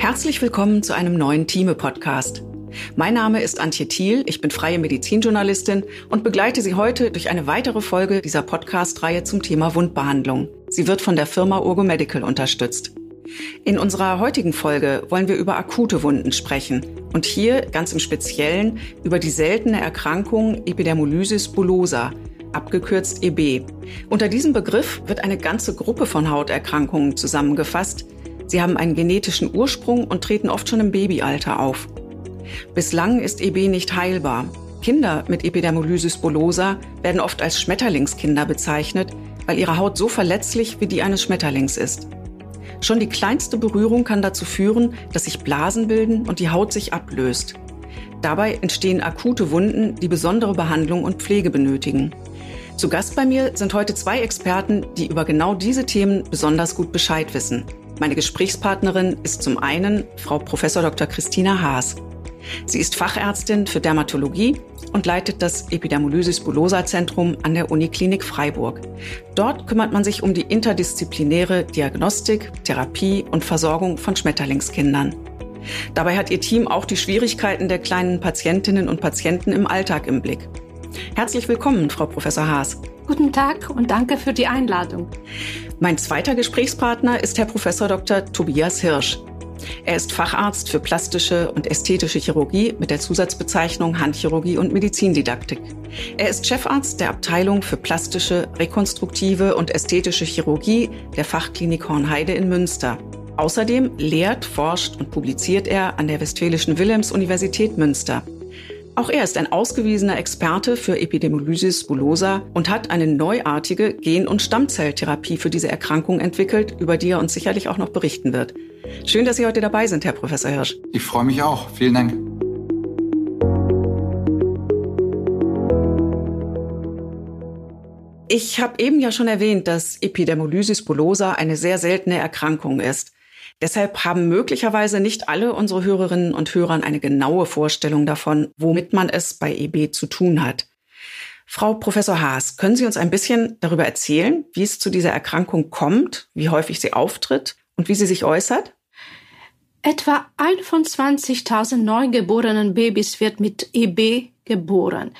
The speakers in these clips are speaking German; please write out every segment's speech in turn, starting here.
Herzlich willkommen zu einem neuen Thieme-Podcast. Mein Name ist Antje Thiel, ich bin freie Medizinjournalistin und begleite Sie heute durch eine weitere Folge dieser Podcast-Reihe zum Thema Wundbehandlung. Sie wird von der Firma Urgo Medical unterstützt. In unserer heutigen Folge wollen wir über akute Wunden sprechen und hier ganz im Speziellen über die seltene Erkrankung Epidermolysis bullosa, abgekürzt EB. Unter diesem Begriff wird eine ganze Gruppe von Hauterkrankungen zusammengefasst. Sie haben einen genetischen Ursprung und treten oft schon im Babyalter auf. Bislang ist EB nicht heilbar. Kinder mit Epidermolysis bullosa werden oft als Schmetterlingskinder bezeichnet, weil ihre Haut so verletzlich wie die eines Schmetterlings ist. Schon die kleinste Berührung kann dazu führen, dass sich Blasen bilden und die Haut sich ablöst. Dabei entstehen akute Wunden, die besondere Behandlung und Pflege benötigen. Zu Gast bei mir sind heute zwei Experten, die über genau diese Themen besonders gut Bescheid wissen. Meine Gesprächspartnerin ist zum einen Frau Prof. Dr. Christina Haas. Sie ist Fachärztin für Dermatologie und leitet das Epidermolysis bullosa Zentrum an der Uniklinik Freiburg. Dort kümmert man sich um die interdisziplinäre Diagnostik, Therapie und Versorgung von Schmetterlingskindern. Dabei hat ihr Team auch die Schwierigkeiten der kleinen Patientinnen und Patienten im Alltag im Blick. Herzlich willkommen, Frau Professor Haas. Guten Tag und danke für die Einladung. Mein zweiter Gesprächspartner ist Herr Professor Dr. Tobias Hirsch. Er ist Facharzt für plastische und ästhetische Chirurgie mit der Zusatzbezeichnung Handchirurgie und Medizindidaktik. Er ist Chefarzt der Abteilung für plastische, rekonstruktive und ästhetische Chirurgie der Fachklinik Hornheide in Münster. Außerdem lehrt, forscht und publiziert er an der Westfälischen Wilhelms-Universität Münster. Auch er ist ein ausgewiesener Experte für Epidemiolosis bullosa und hat eine neuartige Gen- und Stammzelltherapie für diese Erkrankung entwickelt, über die er uns sicherlich auch noch berichten wird. Schön, dass Sie heute dabei sind, Herr Professor Hirsch. Ich freue mich auch. Vielen Dank. Ich habe eben ja schon erwähnt, dass Epidermolysis bullosa eine sehr seltene Erkrankung ist. Deshalb haben möglicherweise nicht alle unsere Hörerinnen und Hörer eine genaue Vorstellung davon, womit man es bei EB zu tun hat. Frau Professor Haas, können Sie uns ein bisschen darüber erzählen, wie es zu dieser Erkrankung kommt, wie häufig sie auftritt und wie sie sich äußert? Etwa ein von 20.000 neugeborenen Babys wird mit EB geboren.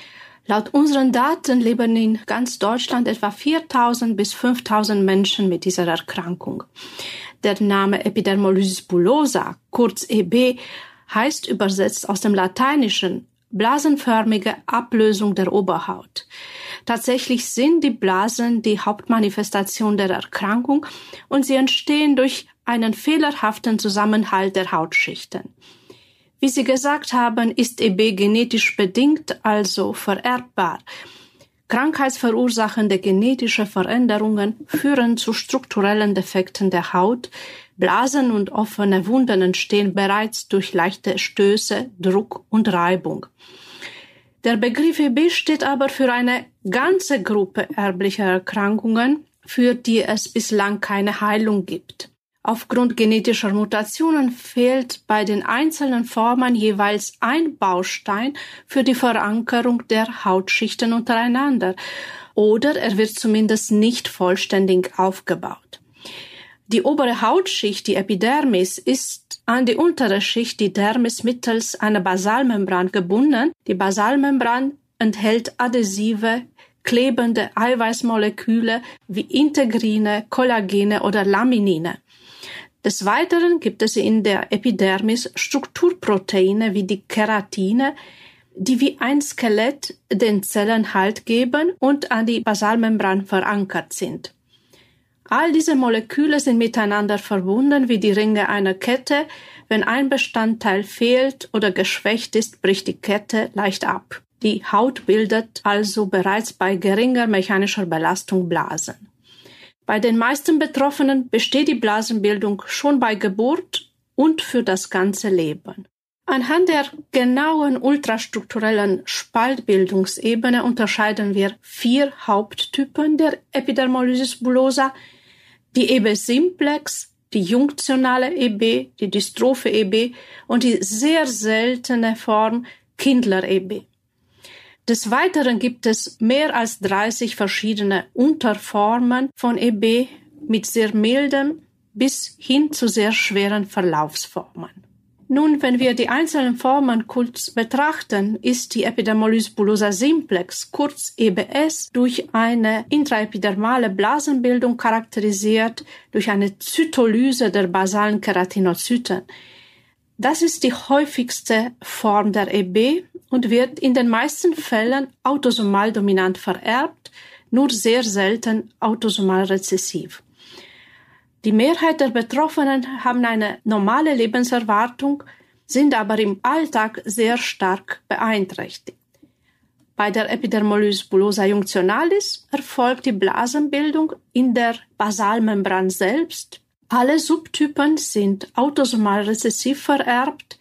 Laut unseren Daten leben in ganz Deutschland etwa 4.000 bis 5.000 Menschen mit dieser Erkrankung. Der Name Epidermolysis bullosa, kurz EB, heißt übersetzt aus dem Lateinischen blasenförmige Ablösung der Oberhaut. Tatsächlich sind die Blasen die Hauptmanifestation der Erkrankung und sie entstehen durch einen fehlerhaften Zusammenhalt der Hautschichten. Wie Sie gesagt haben, ist EB genetisch bedingt, also vererbbar. Krankheitsverursachende genetische Veränderungen führen zu strukturellen Defekten der Haut. Blasen und offene Wunden entstehen bereits durch leichte Stöße, Druck und Reibung. Der Begriff EB steht aber für eine ganze Gruppe erblicher Erkrankungen, für die es bislang keine Heilung gibt. Aufgrund genetischer Mutationen fehlt bei den einzelnen Formen jeweils ein Baustein für die Verankerung der Hautschichten untereinander oder er wird zumindest nicht vollständig aufgebaut. Die obere Hautschicht, die Epidermis, ist an die untere Schicht, die Dermis, mittels einer Basalmembran gebunden. Die Basalmembran enthält adhesive, klebende Eiweißmoleküle wie Integrine, Kollagene oder Laminine. Des Weiteren gibt es in der Epidermis Strukturproteine wie die Keratine, die wie ein Skelett den Zellen Halt geben und an die Basalmembran verankert sind. All diese Moleküle sind miteinander verbunden wie die Ringe einer Kette. Wenn ein Bestandteil fehlt oder geschwächt ist, bricht die Kette leicht ab. Die Haut bildet also bereits bei geringer mechanischer Belastung Blasen. Bei den meisten Betroffenen besteht die Blasenbildung schon bei Geburt und für das ganze Leben. Anhand der genauen ultrastrukturellen Spaltbildungsebene unterscheiden wir vier Haupttypen der Epidermolysis bullosa, die EB simplex, die junktionale EB, die dystrophe EB und die sehr seltene Form Kindler EB. Des Weiteren gibt es mehr als 30 verschiedene Unterformen von EB mit sehr mildem bis hin zu sehr schweren Verlaufsformen. Nun, wenn wir die einzelnen Formen kurz betrachten, ist die Epidermolyse bullosa simplex, kurz EBS, durch eine intraepidermale Blasenbildung charakterisiert, durch eine Zytolyse der basalen Keratinozyten. Das ist die häufigste Form der EB und wird in den meisten Fällen autosomal dominant vererbt, nur sehr selten autosomal rezessiv. Die Mehrheit der Betroffenen haben eine normale Lebenserwartung, sind aber im Alltag sehr stark beeinträchtigt. Bei der Epidermolyse bullosa junctionalis erfolgt die Blasenbildung in der Basalmembran selbst. Alle Subtypen sind autosomal rezessiv vererbt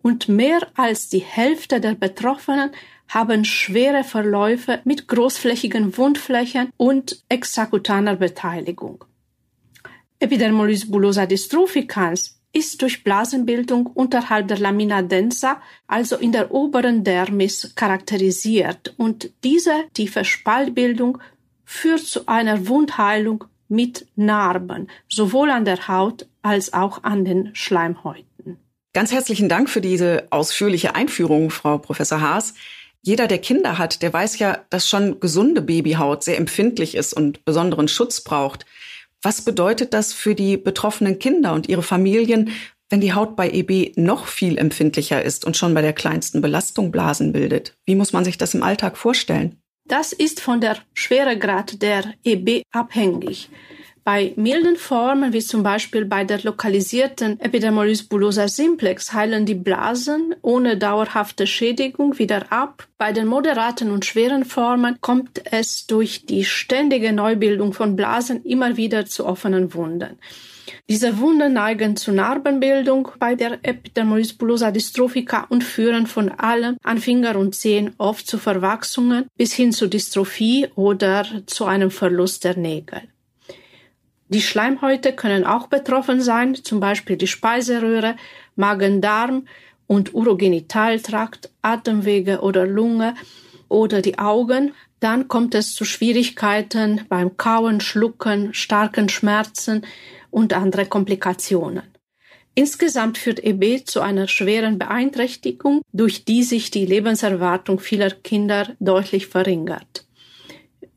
und mehr als die Hälfte der Betroffenen haben schwere Verläufe mit großflächigen Wundflächen und extrakutaner Beteiligung. Epidermolyse bullosa dystrophicalis ist durch Blasenbildung unterhalb der Lamina densa, also in der oberen Dermis, charakterisiert und diese tiefe Spaltbildung führt zu einer Wundheilung mit Narben, sowohl an der Haut als auch an den Schleimhäuten. Ganz herzlichen Dank für diese ausführliche Einführung, Frau Professor Haas. Jeder, der Kinder hat, der weiß ja, dass schon gesunde Babyhaut sehr empfindlich ist und besonderen Schutz braucht. Was bedeutet das für die betroffenen Kinder und ihre Familien, wenn die Haut bei EB noch viel empfindlicher ist und schon bei der kleinsten Belastung Blasen bildet? Wie muss man sich das im Alltag vorstellen? Das ist von der Schweregrad der EB abhängig. Bei milden Formen, wie zum Beispiel bei der lokalisierten Epidermolyse bullosa simplex, heilen die Blasen ohne dauerhafte Schädigung wieder ab. Bei den moderaten und schweren Formen kommt es durch die ständige Neubildung von Blasen immer wieder zu offenen Wunden. Diese Wunden neigen zu Narbenbildung bei der Epidermolyse bullosa dystrophica und führen von allem an Finger und Zehen oft zu Verwachsungen bis hin zu Dystrophie oder zu einem Verlust der Nägel. Die Schleimhäute können auch betroffen sein, zum Beispiel die Speiseröhre, Magen-Darm und Urogenitaltrakt, Atemwege oder Lunge oder die Augen. Dann kommt es zu Schwierigkeiten beim Kauen, Schlucken, starken Schmerzen und andere Komplikationen. Insgesamt führt EB zu einer schweren Beeinträchtigung, durch die sich die Lebenserwartung vieler Kinder deutlich verringert.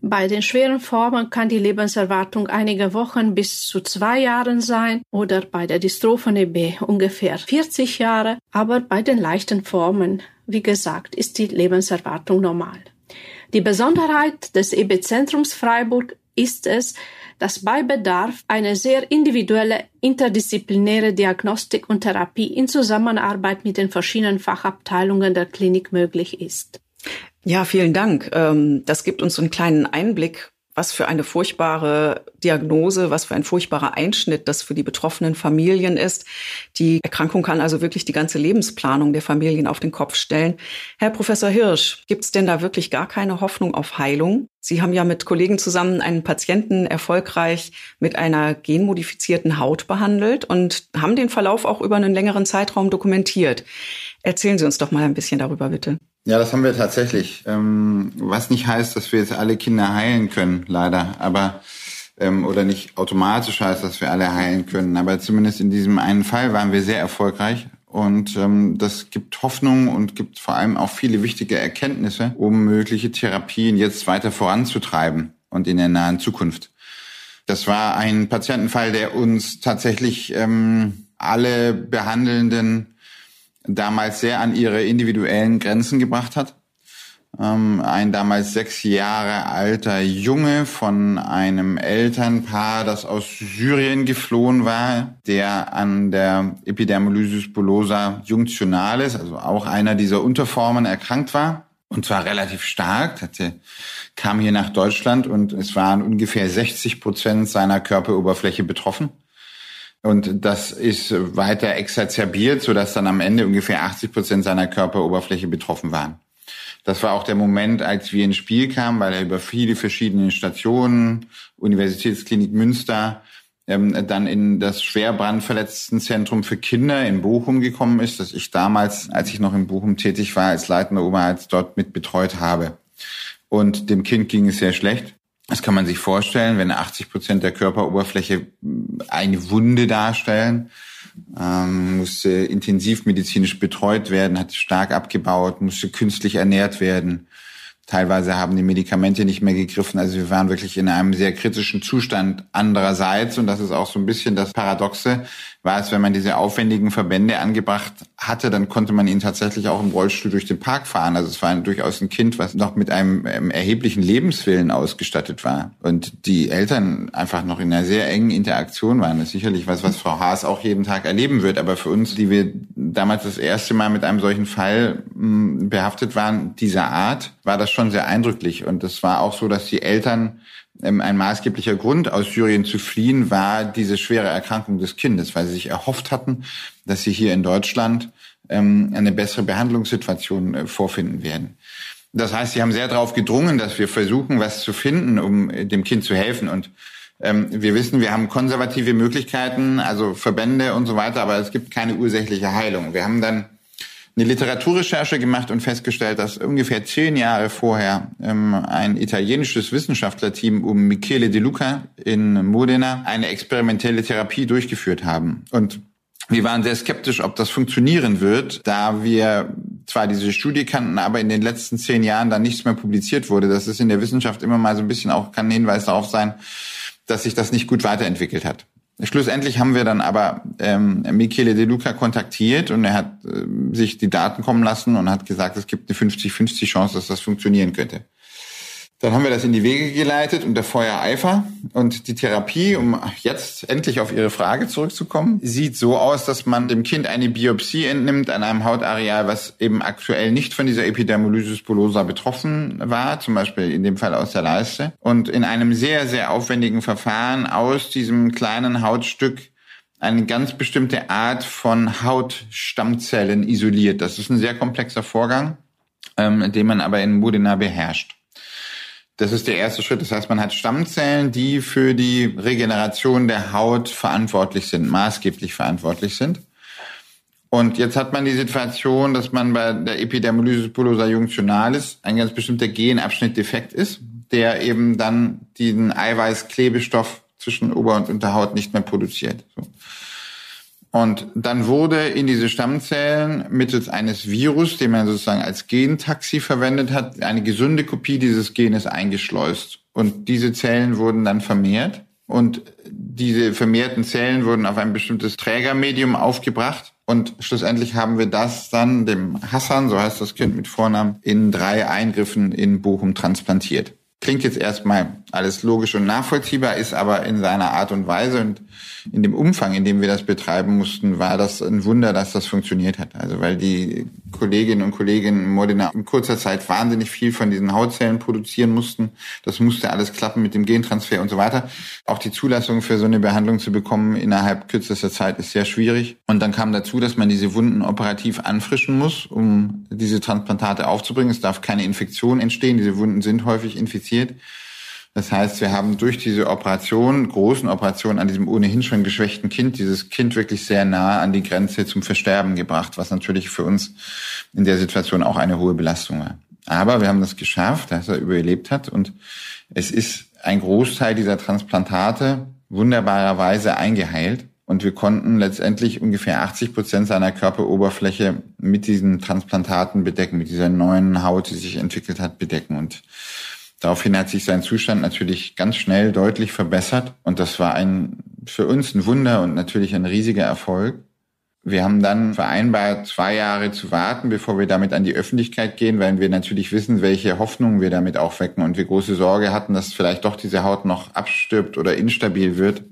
Bei den schweren Formen kann die Lebenserwartung einige Wochen bis zu zwei Jahren sein oder bei der Dystrophone B ungefähr 40 Jahre, aber bei den leichten Formen, wie gesagt, ist die Lebenserwartung normal. Die Besonderheit des EB-Zentrums Freiburg ist es, dass bei Bedarf eine sehr individuelle interdisziplinäre Diagnostik und Therapie in Zusammenarbeit mit den verschiedenen Fachabteilungen der Klinik möglich ist. Ja, vielen Dank. Ähm, das gibt uns einen kleinen Einblick, was für eine furchtbare Diagnose, was für ein furchtbarer Einschnitt das für die betroffenen Familien ist. Die Erkrankung kann also wirklich die ganze Lebensplanung der Familien auf den Kopf stellen. Herr Professor Hirsch, gibt es denn da wirklich gar keine Hoffnung auf Heilung? Sie haben ja mit Kollegen zusammen einen Patienten erfolgreich mit einer genmodifizierten Haut behandelt und haben den Verlauf auch über einen längeren Zeitraum dokumentiert. Erzählen Sie uns doch mal ein bisschen darüber, bitte. Ja, das haben wir tatsächlich. Ähm, was nicht heißt, dass wir jetzt alle Kinder heilen können, leider. Aber ähm, oder nicht automatisch heißt, dass wir alle heilen können. Aber zumindest in diesem einen Fall waren wir sehr erfolgreich. Und ähm, das gibt Hoffnung und gibt vor allem auch viele wichtige Erkenntnisse, um mögliche Therapien jetzt weiter voranzutreiben und in der nahen Zukunft. Das war ein Patientenfall, der uns tatsächlich ähm, alle Behandelnden damals sehr an ihre individuellen Grenzen gebracht hat. Ähm, ein damals sechs Jahre alter Junge von einem Elternpaar, das aus Syrien geflohen war, der an der Epidermolysis bullosa junctionalis, also auch einer dieser Unterformen, erkrankt war. Und zwar relativ stark, hatte, kam hier nach Deutschland und es waren ungefähr 60 Prozent seiner Körperoberfläche betroffen. Und das ist weiter exazerbiert, sodass dann am Ende ungefähr 80 Prozent seiner Körperoberfläche betroffen waren. Das war auch der Moment, als wir ins Spiel kamen, weil er über viele verschiedene Stationen, Universitätsklinik Münster, ähm, dann in das schwer brandverletzten für Kinder in Bochum gekommen ist, das ich damals, als ich noch in Bochum tätig war, als leitender Oberarzt dort mit betreut habe. Und dem Kind ging es sehr schlecht. Das kann man sich vorstellen, wenn 80 Prozent der Körperoberfläche eine Wunde darstellen, ähm, musste intensivmedizinisch betreut werden, hat stark abgebaut, musste künstlich ernährt werden. Teilweise haben die Medikamente nicht mehr gegriffen. Also wir waren wirklich in einem sehr kritischen Zustand. Andererseits, und das ist auch so ein bisschen das Paradoxe, war es, wenn man diese aufwendigen Verbände angebracht hatte, dann konnte man ihn tatsächlich auch im Rollstuhl durch den Park fahren. Also es war durchaus ein Kind, was noch mit einem ähm, erheblichen Lebenswillen ausgestattet war. Und die Eltern einfach noch in einer sehr engen Interaktion waren. Das ist sicherlich was, was Frau Haas auch jeden Tag erleben wird. Aber für uns, die wir damals das erste Mal mit einem solchen Fall behaftet waren, dieser Art, war das schon sehr eindrücklich. Und es war auch so, dass die Eltern ähm, ein maßgeblicher Grund, aus Syrien zu fliehen, war diese schwere Erkrankung des Kindes, weil sie sich erhofft hatten, dass sie hier in Deutschland ähm, eine bessere Behandlungssituation äh, vorfinden werden. Das heißt, sie haben sehr darauf gedrungen, dass wir versuchen, was zu finden, um äh, dem Kind zu helfen. Und ähm, wir wissen, wir haben konservative Möglichkeiten, also Verbände und so weiter, aber es gibt keine ursächliche Heilung. Wir haben dann eine Literaturrecherche gemacht und festgestellt, dass ungefähr zehn Jahre vorher ähm, ein italienisches Wissenschaftlerteam um Michele De Luca in Modena eine experimentelle Therapie durchgeführt haben. Und wir waren sehr skeptisch, ob das funktionieren wird, da wir zwar diese Studie kannten, aber in den letzten zehn Jahren dann nichts mehr publiziert wurde. Das ist in der Wissenschaft immer mal so ein bisschen auch, kann ein Hinweis darauf sein, dass sich das nicht gut weiterentwickelt hat. Schlussendlich haben wir dann aber ähm, Michele De Luca kontaktiert und er hat äh, sich die Daten kommen lassen und hat gesagt, es gibt eine 50-50 Chance, dass das funktionieren könnte. Dann haben wir das in die Wege geleitet unter Feuereifer. Und die Therapie, um jetzt endlich auf Ihre Frage zurückzukommen, sieht so aus, dass man dem Kind eine Biopsie entnimmt an einem Hautareal, was eben aktuell nicht von dieser Epidermolysis bullosa betroffen war, zum Beispiel in dem Fall aus der Leiste. Und in einem sehr, sehr aufwendigen Verfahren aus diesem kleinen Hautstück eine ganz bestimmte Art von Hautstammzellen isoliert. Das ist ein sehr komplexer Vorgang, ähm, den man aber in Modena beherrscht. Das ist der erste Schritt. Das heißt, man hat Stammzellen, die für die Regeneration der Haut verantwortlich sind, maßgeblich verantwortlich sind. Und jetzt hat man die Situation, dass man bei der Epidermolysis bullosa junctionalis ein ganz bestimmter Genabschnitt defekt ist, der eben dann diesen Eiweißklebestoff zwischen Ober- und Unterhaut nicht mehr produziert. So. Und dann wurde in diese Stammzellen mittels eines Virus, den man sozusagen als Gentaxi verwendet hat, eine gesunde Kopie dieses Genes eingeschleust. Und diese Zellen wurden dann vermehrt. Und diese vermehrten Zellen wurden auf ein bestimmtes Trägermedium aufgebracht. Und schlussendlich haben wir das dann dem Hassan, so heißt das Kind mit Vornamen, in drei Eingriffen in Bochum transplantiert. Klingt jetzt erstmal alles logisch und nachvollziehbar, ist aber in seiner Art und Weise und in dem Umfang, in dem wir das betreiben mussten, war das ein Wunder, dass das funktioniert hat. Also weil die Kolleginnen und Kollegen in Modena in kurzer Zeit wahnsinnig viel von diesen Hautzellen produzieren mussten. Das musste alles klappen mit dem Gentransfer und so weiter. Auch die Zulassung für so eine Behandlung zu bekommen innerhalb kürzester Zeit ist sehr schwierig. Und dann kam dazu, dass man diese Wunden operativ anfrischen muss, um diese Transplantate aufzubringen. Es darf keine Infektion entstehen. Diese Wunden sind häufig infiziert. Das heißt, wir haben durch diese Operation, großen Operation an diesem ohnehin schon geschwächten Kind, dieses Kind wirklich sehr nah an die Grenze zum Versterben gebracht, was natürlich für uns in der Situation auch eine hohe Belastung war. Aber wir haben das geschafft, dass er überlebt hat und es ist ein Großteil dieser Transplantate wunderbarerweise eingeheilt. Und wir konnten letztendlich ungefähr 80 Prozent seiner Körperoberfläche mit diesen Transplantaten bedecken, mit dieser neuen Haut, die sich entwickelt hat, bedecken. Und Daraufhin hat sich sein Zustand natürlich ganz schnell deutlich verbessert und das war ein für uns ein Wunder und natürlich ein riesiger Erfolg. Wir haben dann vereinbart, zwei Jahre zu warten, bevor wir damit an die Öffentlichkeit gehen, weil wir natürlich wissen, welche Hoffnungen wir damit aufwecken und wir große Sorge hatten, dass vielleicht doch diese Haut noch abstirbt oder instabil wird.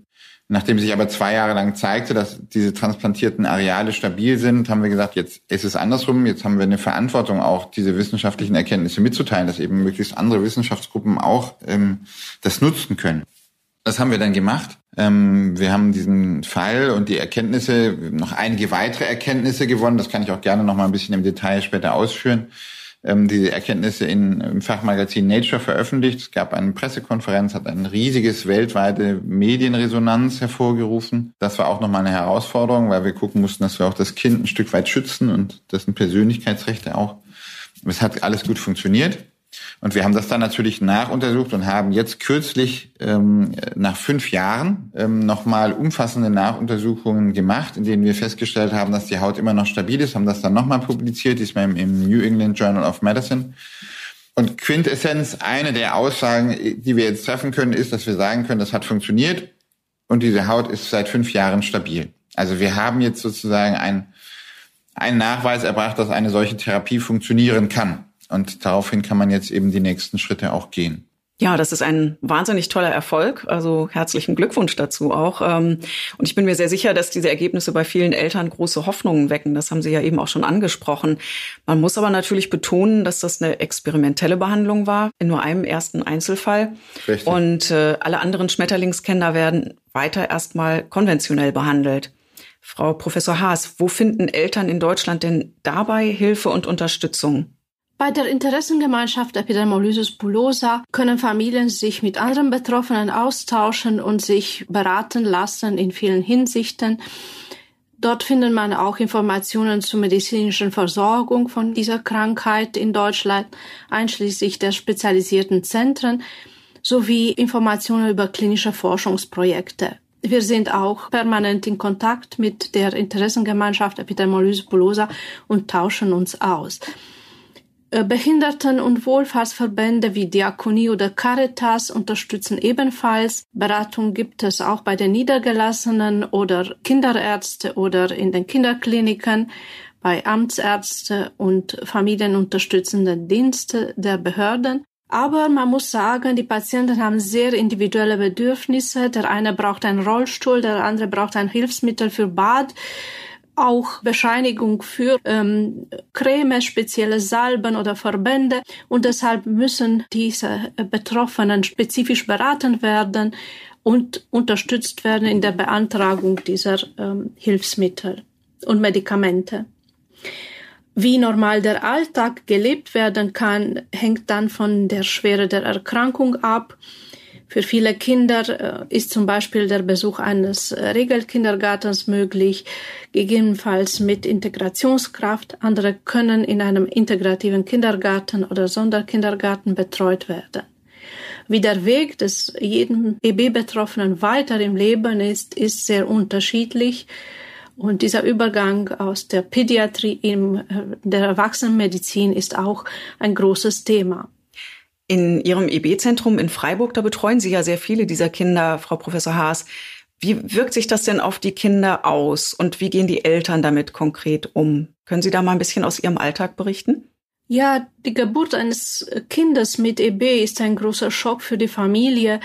Nachdem sich aber zwei Jahre lang zeigte, dass diese transplantierten Areale stabil sind, haben wir gesagt, jetzt ist es andersrum. Jetzt haben wir eine Verantwortung, auch diese wissenschaftlichen Erkenntnisse mitzuteilen, dass eben möglichst andere Wissenschaftsgruppen auch ähm, das nutzen können. Das haben wir dann gemacht. Ähm, wir haben diesen Fall und die Erkenntnisse, noch einige weitere Erkenntnisse gewonnen. Das kann ich auch gerne noch mal ein bisschen im Detail später ausführen ähm, diese Erkenntnisse in, im Fachmagazin Nature veröffentlicht. Es gab eine Pressekonferenz, hat ein riesiges weltweite Medienresonanz hervorgerufen. Das war auch nochmal eine Herausforderung, weil wir gucken mussten, dass wir auch das Kind ein Stück weit schützen und dessen Persönlichkeitsrechte auch. Es hat alles gut funktioniert. Und wir haben das dann natürlich nachuntersucht und haben jetzt kürzlich ähm, nach fünf Jahren ähm, nochmal umfassende Nachuntersuchungen gemacht, in denen wir festgestellt haben, dass die Haut immer noch stabil ist, haben das dann nochmal publiziert, diesmal im New England Journal of Medicine. Und Quintessenz, eine der Aussagen, die wir jetzt treffen können, ist, dass wir sagen können, das hat funktioniert und diese Haut ist seit fünf Jahren stabil. Also wir haben jetzt sozusagen ein, einen Nachweis erbracht, dass eine solche Therapie funktionieren kann. Und daraufhin kann man jetzt eben die nächsten Schritte auch gehen. Ja, das ist ein wahnsinnig toller Erfolg. Also herzlichen Glückwunsch dazu auch. Ähm, und ich bin mir sehr sicher, dass diese Ergebnisse bei vielen Eltern große Hoffnungen wecken. Das haben Sie ja eben auch schon angesprochen. Man muss aber natürlich betonen, dass das eine experimentelle Behandlung war, in nur einem ersten Einzelfall. Richtig. Und äh, alle anderen Schmetterlingskinder werden weiter erstmal konventionell behandelt. Frau Professor Haas, wo finden Eltern in Deutschland denn dabei Hilfe und Unterstützung? Bei der Interessengemeinschaft Epidermolysis bullosa können Familien sich mit anderen Betroffenen austauschen und sich beraten lassen in vielen Hinsichten. Dort findet man auch Informationen zur medizinischen Versorgung von dieser Krankheit in Deutschland, einschließlich der spezialisierten Zentren, sowie Informationen über klinische Forschungsprojekte. Wir sind auch permanent in Kontakt mit der Interessengemeinschaft Epidermolysis bullosa und tauschen uns aus. Äh, Behinderten- und Wohlfahrtsverbände wie Diakonie oder Caritas unterstützen ebenfalls. Beratung gibt es auch bei den Niedergelassenen oder Kinderärzte oder in den Kinderkliniken, bei Amtsärzte und familienunterstützenden Dienste der Behörden. Aber man muss sagen, die Patienten haben sehr individuelle Bedürfnisse. Der eine braucht einen Rollstuhl, der andere braucht ein Hilfsmittel für Bad auch Bescheinigung für ähm, Creme, spezielle Salben oder Verbände und deshalb müssen diese Betroffenen spezifisch beraten werden und unterstützt werden in der Beantragung dieser ähm, Hilfsmittel und Medikamente. Wie normal der Alltag gelebt werden kann, hängt dann von der Schwere der Erkrankung ab für viele Kinder äh, ist zum Beispiel der Besuch eines äh, Regelkindergartens möglich, gegebenenfalls mit Integrationskraft. Andere können in einem integrativen Kindergarten oder Sonderkindergarten betreut werden. Wie der Weg des jeden EB-Betroffenen weiter im Leben ist, ist sehr unterschiedlich. Und dieser Übergang aus der Pädiatrie in äh, der Erwachsenenmedizin ist auch ein großes Thema. In Ihrem EB-Zentrum in Freiburg, da betreuen Sie ja sehr viele dieser Kinder, Frau Professor Haas. Wie wirkt sich das denn auf die Kinder aus und wie gehen die Eltern damit konkret um? Können Sie da mal ein bisschen aus Ihrem Alltag berichten? Ja, die Geburt eines Kindes mit EB ist ein großer Schock für die Familie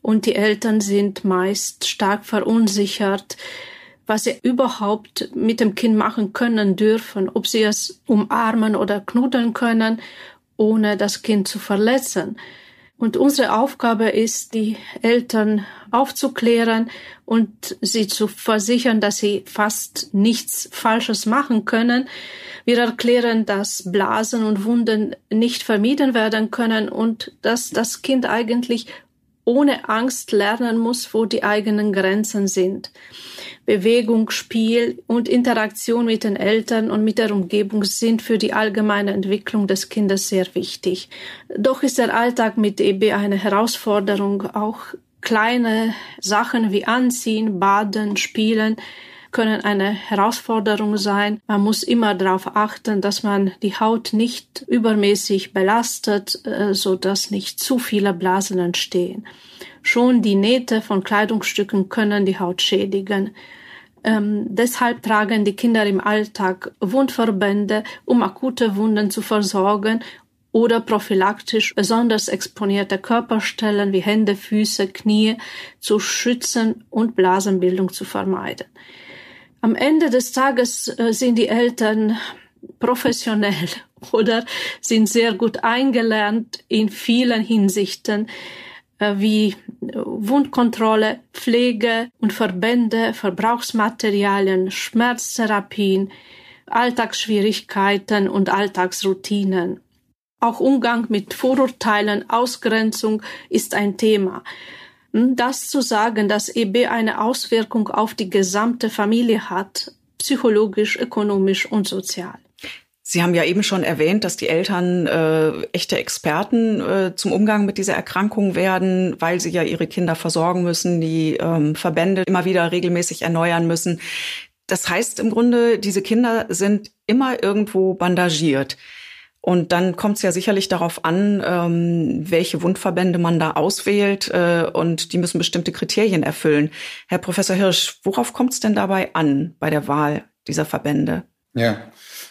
und die Eltern sind meist stark verunsichert, was sie überhaupt mit dem Kind machen können dürfen, ob sie es umarmen oder knuddeln können ohne das Kind zu verletzen. Und unsere Aufgabe ist, die Eltern aufzuklären und sie zu versichern, dass sie fast nichts Falsches machen können. Wir erklären, dass Blasen und Wunden nicht vermieden werden können und dass das Kind eigentlich ohne Angst lernen muss, wo die eigenen Grenzen sind. Bewegung, Spiel und Interaktion mit den Eltern und mit der Umgebung sind für die allgemeine Entwicklung des Kindes sehr wichtig. Doch ist der Alltag mit EB eine Herausforderung. Auch kleine Sachen wie Anziehen, Baden, Spielen können eine Herausforderung sein. Man muss immer darauf achten, dass man die Haut nicht übermäßig belastet, äh, so dass nicht zu viele Blasen entstehen. Schon die Nähte von Kleidungsstücken können die Haut schädigen. Ähm, deshalb tragen die Kinder im Alltag Wundverbände, um akute Wunden zu versorgen oder prophylaktisch besonders exponierte Körperstellen wie Hände, Füße, Knie zu schützen und Blasenbildung zu vermeiden. Am Ende des Tages äh, sind die Eltern professionell oder sind sehr gut eingelernt in vielen Hinsichten. Äh, wie äh, Wundkontrolle, Pflege und Verbände, Verbrauchsmaterialien, Schmerztherapien, Alltagsschwierigkeiten und Alltagsroutinen. Auch Umgang mit Vorurteilen, Ausgrenzung ist ein Thema. Hm, das zu sagen, dass EB eine Auswirkung auf die gesamte Familie hat, psychologisch, ökonomisch und sozial. Sie haben ja eben schon erwähnt, dass die Eltern äh, echte Experten äh, zum Umgang mit dieser Erkrankung werden, weil sie ja ihre Kinder versorgen müssen, die ähm, Verbände immer wieder regelmäßig erneuern müssen. Das heißt im Grunde, diese Kinder sind immer irgendwo bandagiert. Und dann kommt es ja sicherlich darauf an, ähm, welche Wundverbände man da auswählt. Äh, und die müssen bestimmte Kriterien erfüllen. Herr Professor Hirsch, worauf kommt es denn dabei an bei der Wahl dieser Verbände? Ja,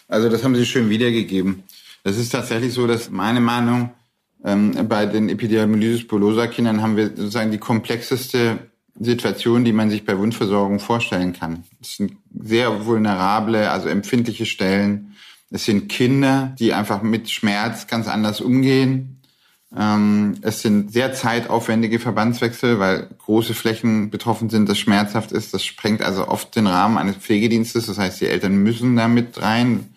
also das haben Sie schön wiedergegeben. Es ist tatsächlich so, dass meine Meinung, ähm, bei den Epidermolysis bullosa Kindern haben wir sozusagen die komplexeste Situation, die man sich bei Wundversorgung vorstellen kann. Es sind sehr vulnerable, also empfindliche Stellen. Es sind Kinder, die einfach mit Schmerz ganz anders umgehen. Ähm, es sind sehr zeitaufwendige Verbandswechsel, weil große Flächen betroffen sind, das schmerzhaft ist. Das sprengt also oft den Rahmen eines Pflegedienstes. Das heißt, die Eltern müssen da mit rein.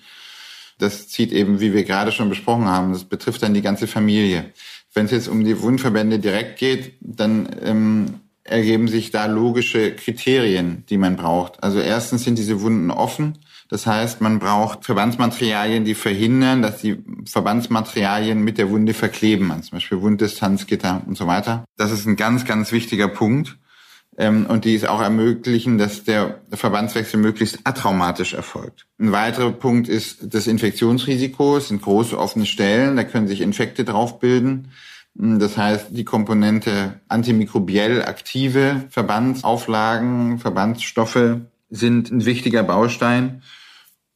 Das zieht eben, wie wir gerade schon besprochen haben, das betrifft dann die ganze Familie. Wenn es jetzt um die Wundverbände direkt geht, dann ähm, ergeben sich da logische Kriterien, die man braucht. Also erstens sind diese Wunden offen. Das heißt, man braucht Verbandsmaterialien, die verhindern, dass die Verbandsmaterialien mit der Wunde verkleben, also zum Beispiel Wunddistanzgitter und so weiter. Das ist ein ganz, ganz wichtiger Punkt. Ähm, und die es auch ermöglichen, dass der Verbandswechsel möglichst atraumatisch erfolgt. Ein weiterer Punkt ist das Infektionsrisiko. Es sind große offene Stellen, da können sich Infekte drauf bilden. Das heißt, die Komponente antimikrobiell aktive Verbandsauflagen, Verbandsstoffe sind ein wichtiger Baustein.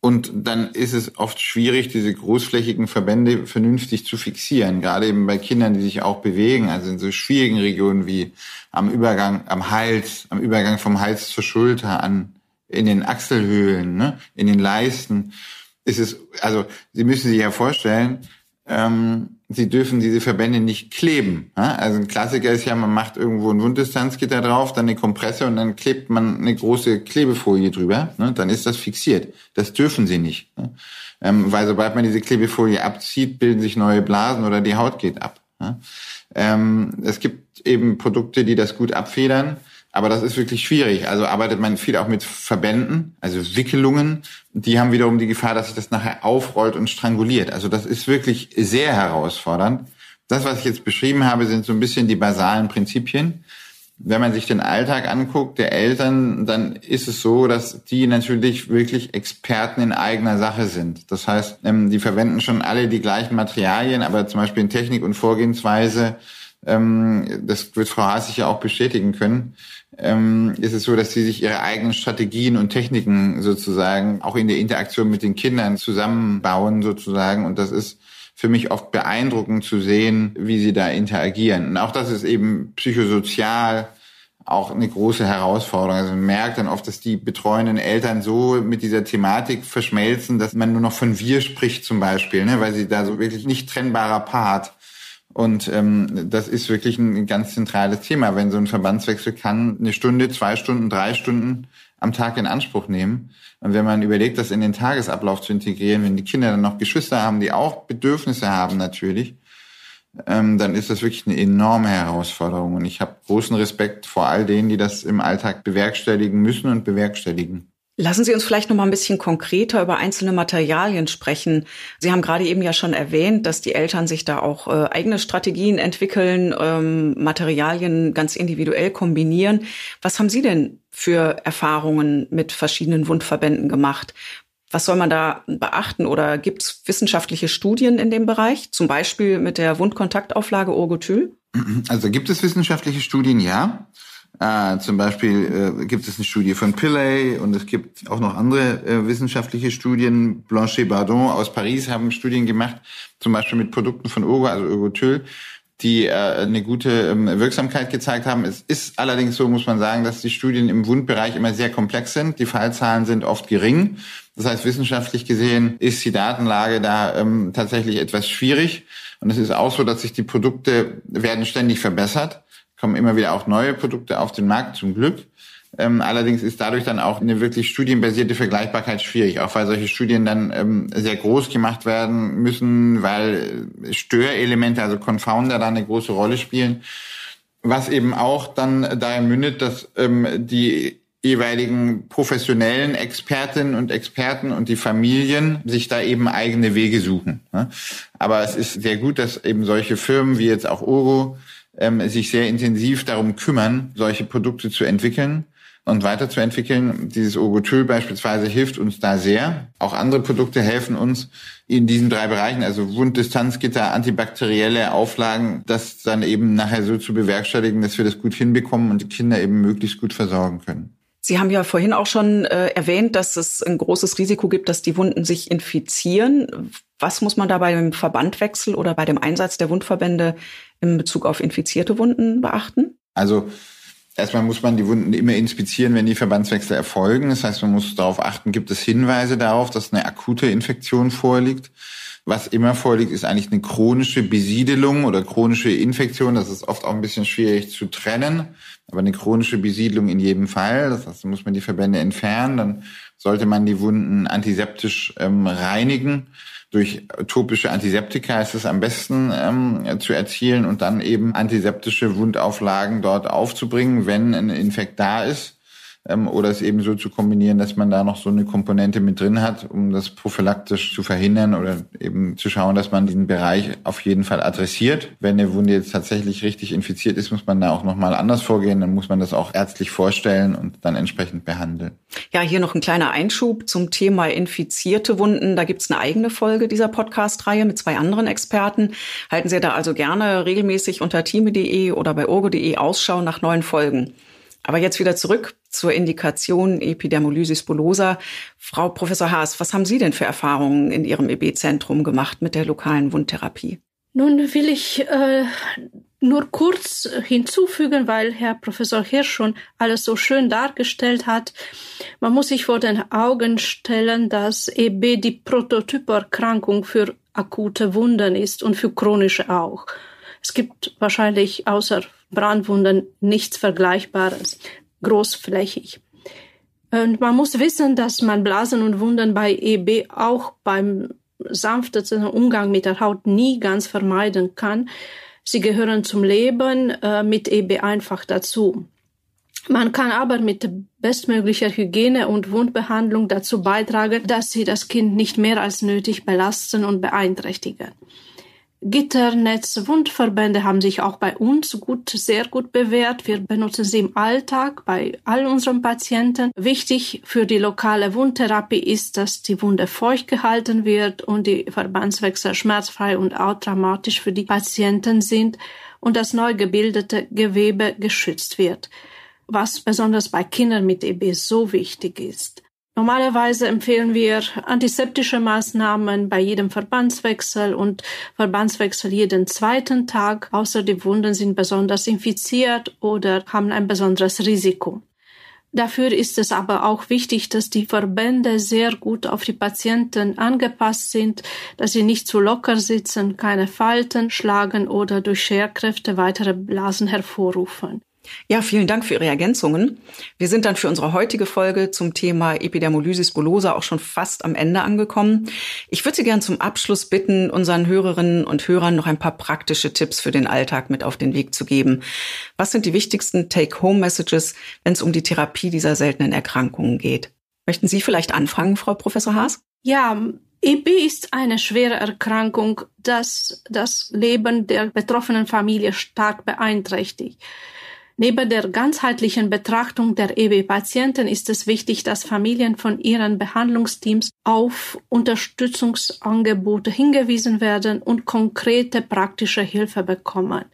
Und dann ist es oft schwierig, diese großflächigen Verbände vernünftig zu fixieren, gerade eben bei Kindern, die sich auch bewegen, also in so schwierigen Regionen wie am Übergang, am Hals, am Übergang vom Hals zur Schulter, an, in den Achselhöhlen, ne, in den Leisten, ist es, also Sie müssen sich ja vorstellen, ähm, sie dürfen diese Verbände nicht kleben. Also ein Klassiker ist ja, man macht irgendwo ein Wunddistanzgitter drauf, dann eine Kompresse und dann klebt man eine große Klebefolie drüber. Ne? Dann ist das fixiert. Das dürfen sie nicht. Ne? Ähm, weil sobald man diese Klebefolie abzieht, bilden sich neue Blasen oder die Haut geht ab. Ähm, es gibt eben Produkte, die das gut abfedern. Aber das ist wirklich schwierig. Also arbeitet man viel auch mit Verbänden, also Wickelungen. Die haben wiederum die Gefahr, dass sich das nachher aufrollt und stranguliert. Also das ist wirklich sehr herausfordernd. Das, was ich jetzt beschrieben habe, sind so ein bisschen die basalen Prinzipien. Wenn man sich den Alltag anguckt der Eltern, dann ist es so, dass die natürlich wirklich Experten in eigener Sache sind. Das heißt, ähm, die verwenden schon alle die gleichen Materialien, aber zum Beispiel in Technik und Vorgehensweise ähm, das wird Frau Haas sicher auch bestätigen können, ähm, ist es so, dass sie sich ihre eigenen Strategien und Techniken sozusagen auch in der Interaktion mit den Kindern zusammenbauen sozusagen. Und das ist für mich oft beeindruckend zu sehen, wie sie da interagieren. Und auch das ist eben psychosozial auch eine große Herausforderung. Also man merkt dann oft, dass die betreuenden Eltern so mit dieser Thematik verschmelzen, dass man nur noch von wir spricht zum Beispiel, ne? weil sie da so wirklich nicht trennbarer Part und ähm, das ist wirklich ein ganz zentrales Thema. Wenn so ein Verbandswechsel kann eine Stunde, zwei Stunden, drei Stunden am Tag in Anspruch nehmen. Und wenn man überlegt, das in den Tagesablauf zu integrieren, wenn die Kinder dann noch Geschwister haben, die auch Bedürfnisse haben natürlich, ähm, dann ist das wirklich eine enorme Herausforderung. Und ich habe großen Respekt vor all denen, die das im Alltag bewerkstelligen müssen und bewerkstelligen. Lassen Sie uns vielleicht noch mal ein bisschen konkreter über einzelne Materialien sprechen. Sie haben gerade eben ja schon erwähnt, dass die Eltern sich da auch äh, eigene Strategien entwickeln, ähm, Materialien ganz individuell kombinieren. Was haben Sie denn für Erfahrungen mit verschiedenen Wundverbänden gemacht? Was soll man da beachten oder gibt es wissenschaftliche Studien in dem Bereich, zum Beispiel mit der Wundkontaktauflage Urgotyl? Also gibt es wissenschaftliche Studien, ja. Äh, zum Beispiel äh, gibt es eine Studie von Pillay und es gibt auch noch andere äh, wissenschaftliche Studien. Blanchet Bardon aus Paris haben Studien gemacht, zum Beispiel mit Produkten von Urgo, also Urgotyl, die äh, eine gute ähm, Wirksamkeit gezeigt haben. Es ist allerdings so, muss man sagen, dass die Studien im Wundbereich immer sehr komplex sind. Die Fallzahlen sind oft gering. Das heißt, wissenschaftlich gesehen ist die Datenlage da ähm, tatsächlich etwas schwierig. Und es ist auch so, dass sich die Produkte werden ständig verbessert kommen immer wieder auch neue Produkte auf den Markt, zum Glück. Ähm, allerdings ist dadurch dann auch eine wirklich studienbasierte Vergleichbarkeit schwierig, auch weil solche Studien dann ähm, sehr groß gemacht werden müssen, weil Störelemente, also Confounder, da eine große Rolle spielen. Was eben auch dann daher mündet, dass ähm, die jeweiligen professionellen Expertinnen und Experten und die Familien sich da eben eigene Wege suchen. Ne? Aber es ist sehr gut, dass eben solche Firmen wie jetzt auch Oro ähm, sich sehr intensiv darum kümmern, solche Produkte zu entwickeln und weiterzuentwickeln. Dieses Ogotyl beispielsweise hilft uns da sehr. Auch andere Produkte helfen uns in diesen drei Bereichen, also Wunddistanzgitter, antibakterielle Auflagen, das dann eben nachher so zu bewerkstelligen, dass wir das gut hinbekommen und die Kinder eben möglichst gut versorgen können. Sie haben ja vorhin auch schon äh, erwähnt, dass es ein großes Risiko gibt, dass die Wunden sich infizieren. Was muss man da beim Verbandwechsel oder bei dem Einsatz der Wundverbände in Bezug auf infizierte Wunden beachten? Also Erstmal muss man die Wunden immer inspizieren, wenn die Verbandswechsel erfolgen. Das heißt, man muss darauf achten, gibt es Hinweise darauf, dass eine akute Infektion vorliegt. Was immer vorliegt, ist eigentlich eine chronische Besiedelung oder chronische Infektion. Das ist oft auch ein bisschen schwierig zu trennen, aber eine chronische Besiedelung in jedem Fall. Das heißt, muss man die Verbände entfernen. Dann sollte man die Wunden antiseptisch ähm, reinigen durch topische Antiseptika ist es am besten ähm, zu erzielen und dann eben antiseptische Wundauflagen dort aufzubringen, wenn ein Infekt da ist ähm, oder es eben so zu kombinieren, dass man da noch so eine Komponente mit drin hat, um das prophylaktisch zu verhindern oder eben zu schauen, dass man diesen Bereich auf jeden Fall adressiert. Wenn eine Wunde jetzt tatsächlich richtig infiziert ist, muss man da auch nochmal anders vorgehen, dann muss man das auch ärztlich vorstellen und dann entsprechend behandeln. Ja, hier noch ein kleiner Einschub zum Thema infizierte Wunden. Da gibt's eine eigene Folge dieser Podcast-Reihe mit zwei anderen Experten. Halten Sie da also gerne regelmäßig unter time.de oder bei orgo.de Ausschau nach neuen Folgen. Aber jetzt wieder zurück zur Indikation Epidermolysis bullosa. Frau Professor Haas, was haben Sie denn für Erfahrungen in Ihrem EB-Zentrum gemacht mit der lokalen Wundtherapie? Nun will ich äh, nur kurz hinzufügen, weil Herr Professor Hirsch schon alles so schön dargestellt hat. Man muss sich vor den Augen stellen, dass EB die Prototyperkrankung für akute Wunden ist und für chronische auch. Es gibt wahrscheinlich außer Brandwunden nichts Vergleichbares, großflächig. Und man muss wissen, dass man Blasen und Wunden bei EB auch beim sanftesten Umgang mit der Haut nie ganz vermeiden kann. Sie gehören zum Leben äh, mit EB einfach dazu. Man kann aber mit bestmöglicher Hygiene und Wundbehandlung dazu beitragen, dass sie das Kind nicht mehr als nötig belasten und beeinträchtigen. Gitternetz-Wundverbände haben sich auch bei uns gut, sehr gut bewährt. Wir benutzen sie im Alltag bei all unseren Patienten. Wichtig für die lokale Wundtherapie ist, dass die Wunde feucht gehalten wird und die Verbandswechsel schmerzfrei und traumatisch für die Patienten sind und das neu gebildete Gewebe geschützt wird, was besonders bei Kindern mit EB so wichtig ist. Normalerweise empfehlen wir antiseptische Maßnahmen bei jedem Verbandswechsel und Verbandswechsel jeden zweiten Tag, außer die Wunden sind besonders infiziert oder haben ein besonderes Risiko. Dafür ist es aber auch wichtig, dass die Verbände sehr gut auf die Patienten angepasst sind, dass sie nicht zu locker sitzen, keine Falten schlagen oder durch Scherkräfte weitere Blasen hervorrufen. Ja, vielen Dank für Ihre Ergänzungen. Wir sind dann für unsere heutige Folge zum Thema Epidermolysis bullosa auch schon fast am Ende angekommen. Ich würde Sie gern zum Abschluss bitten, unseren Hörerinnen und Hörern noch ein paar praktische Tipps für den Alltag mit auf den Weg zu geben. Was sind die wichtigsten Take-Home-Messages, wenn es um die Therapie dieser seltenen Erkrankungen geht? Möchten Sie vielleicht anfangen, Frau Professor Haas? Ja, EB ist eine schwere Erkrankung, das das Leben der betroffenen Familie stark beeinträchtigt. Neben der ganzheitlichen Betrachtung der EB-Patienten ist es wichtig, dass Familien von ihren Behandlungsteams auf Unterstützungsangebote hingewiesen werden und konkrete praktische Hilfe bekommen.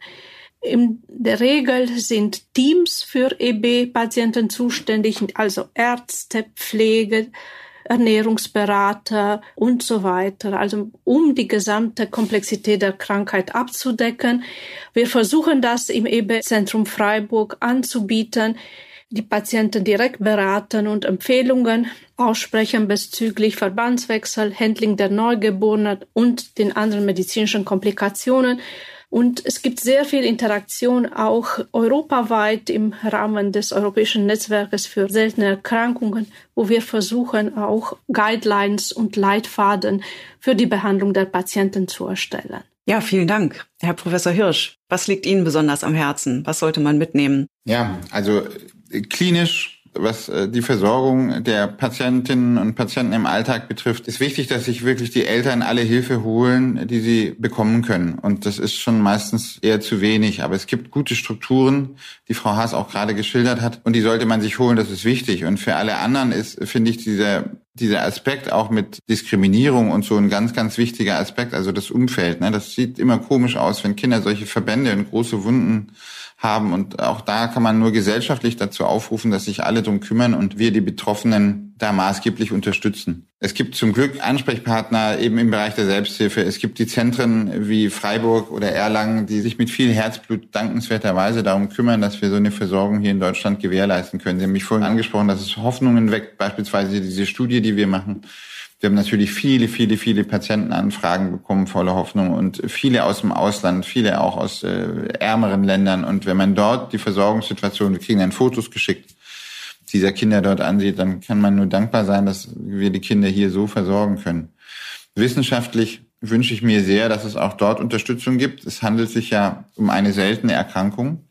In der Regel sind Teams für EB-Patienten zuständig, also Ärzte, Pflege, Ernährungsberater und so weiter, also um die gesamte Komplexität der Krankheit abzudecken. Wir versuchen das im EB-Zentrum Freiburg anzubieten, die Patienten direkt beraten und Empfehlungen aussprechen bezüglich Verbandswechsel, Handling der Neugeborenen und den anderen medizinischen Komplikationen und es gibt sehr viel Interaktion auch europaweit im Rahmen des Europäischen Netzwerkes für seltene Erkrankungen, wo wir versuchen, auch Guidelines und Leitfaden für die Behandlung der Patienten zu erstellen. Ja, vielen Dank, Herr Professor Hirsch. Was liegt Ihnen besonders am Herzen? Was sollte man mitnehmen? Ja, also klinisch was äh, die Versorgung der Patientinnen und Patienten im Alltag betrifft, ist wichtig, dass sich wirklich die Eltern alle Hilfe holen, die sie bekommen können. Und das ist schon meistens eher zu wenig. Aber es gibt gute Strukturen, die Frau Haas auch gerade geschildert hat. Und die sollte man sich holen. Das ist wichtig. Und für alle anderen ist, finde ich, dieser dieser Aspekt auch mit Diskriminierung und so ein ganz, ganz wichtiger Aspekt, also das Umfeld. Ne? Das sieht immer komisch aus, wenn Kinder solche Verbände und große Wunden haben. Und auch da kann man nur gesellschaftlich dazu aufrufen, dass sich alle drum kümmern und wir die Betroffenen da maßgeblich unterstützen. Es gibt zum Glück Ansprechpartner eben im Bereich der Selbsthilfe. Es gibt die Zentren wie Freiburg oder Erlangen, die sich mit viel Herzblut dankenswerterweise darum kümmern, dass wir so eine Versorgung hier in Deutschland gewährleisten können. Sie haben mich vorhin angesprochen, dass es Hoffnungen weckt, beispielsweise diese Studie, die wir machen wir haben natürlich viele, viele, viele Patientenanfragen bekommen, voller Hoffnung und viele aus dem Ausland, viele auch aus äh, ärmeren Ländern. Und wenn man dort die Versorgungssituation, wir kriegen dann Fotos geschickt, dieser Kinder dort ansieht, dann kann man nur dankbar sein, dass wir die Kinder hier so versorgen können. Wissenschaftlich wünsche ich mir sehr, dass es auch dort Unterstützung gibt. Es handelt sich ja um eine seltene Erkrankung.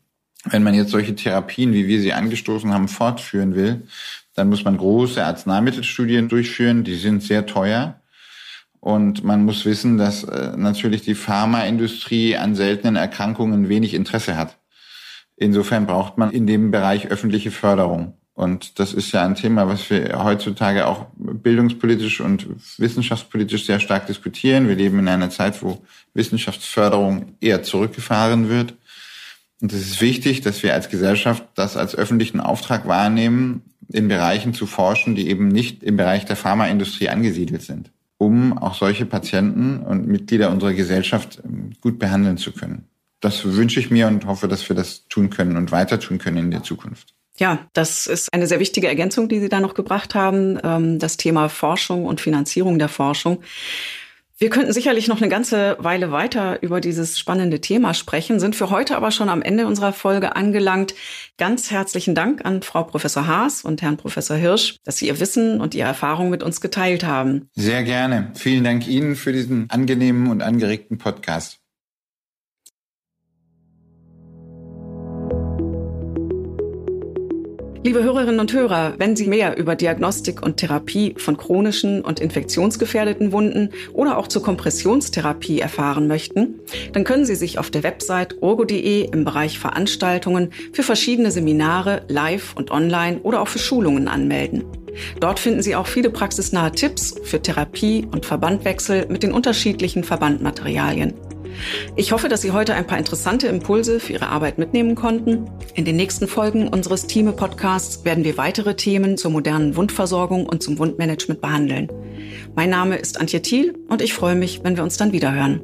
Wenn man jetzt solche Therapien, wie wir sie angestoßen haben, fortführen will, dann muss man große Arzneimittelstudien durchführen, die sind sehr teuer. Und man muss wissen, dass äh, natürlich die Pharmaindustrie an seltenen Erkrankungen wenig Interesse hat. Insofern braucht man in dem Bereich öffentliche Förderung. Und das ist ja ein Thema, was wir heutzutage auch bildungspolitisch und wissenschaftspolitisch sehr stark diskutieren. Wir leben in einer Zeit, wo Wissenschaftsförderung eher zurückgefahren wird. Und es ist wichtig, dass wir als Gesellschaft das als öffentlichen Auftrag wahrnehmen, in Bereichen zu forschen, die eben nicht im Bereich der Pharmaindustrie angesiedelt sind, um auch solche Patienten und Mitglieder unserer Gesellschaft ähm, gut behandeln zu können. Das wünsche ich mir und hoffe, dass wir das tun können und weiter tun können in der Zukunft. Ja, das ist eine sehr wichtige Ergänzung, die Sie da noch gebracht haben, ähm, das Thema Forschung und Finanzierung der Forschung. Wir könnten sicherlich noch eine ganze Weile weiter über dieses spannende Thema sprechen, sind für heute aber schon am Ende unserer Folge angelangt. Ganz herzlichen Dank an Frau Professor Haas und Herrn Professor Hirsch, dass Sie Ihr Wissen und Ihre Erfahrung mit uns geteilt haben. Sehr gerne. Vielen Dank Ihnen für diesen angenehmen und angeregten Podcast. Liebe Hörerinnen und Hörer, wenn Sie mehr über Diagnostik und Therapie von chronischen und infektionsgefährdeten Wunden oder auch zur Kompressionstherapie erfahren möchten, dann können Sie sich auf der Website urgo.de im Bereich Veranstaltungen für verschiedene Seminare live und online oder auch für Schulungen anmelden. Dort finden Sie auch viele praxisnahe Tipps für Therapie und Verbandwechsel mit den unterschiedlichen Verbandmaterialien. Ich hoffe, dass Sie heute ein paar interessante Impulse für Ihre Arbeit mitnehmen konnten. In den nächsten Folgen unseres Teame-Podcasts werden wir weitere Themen zur modernen Wundversorgung und zum Wundmanagement behandeln. Mein Name ist Antje Thiel und ich freue mich, wenn wir uns dann wiederhören.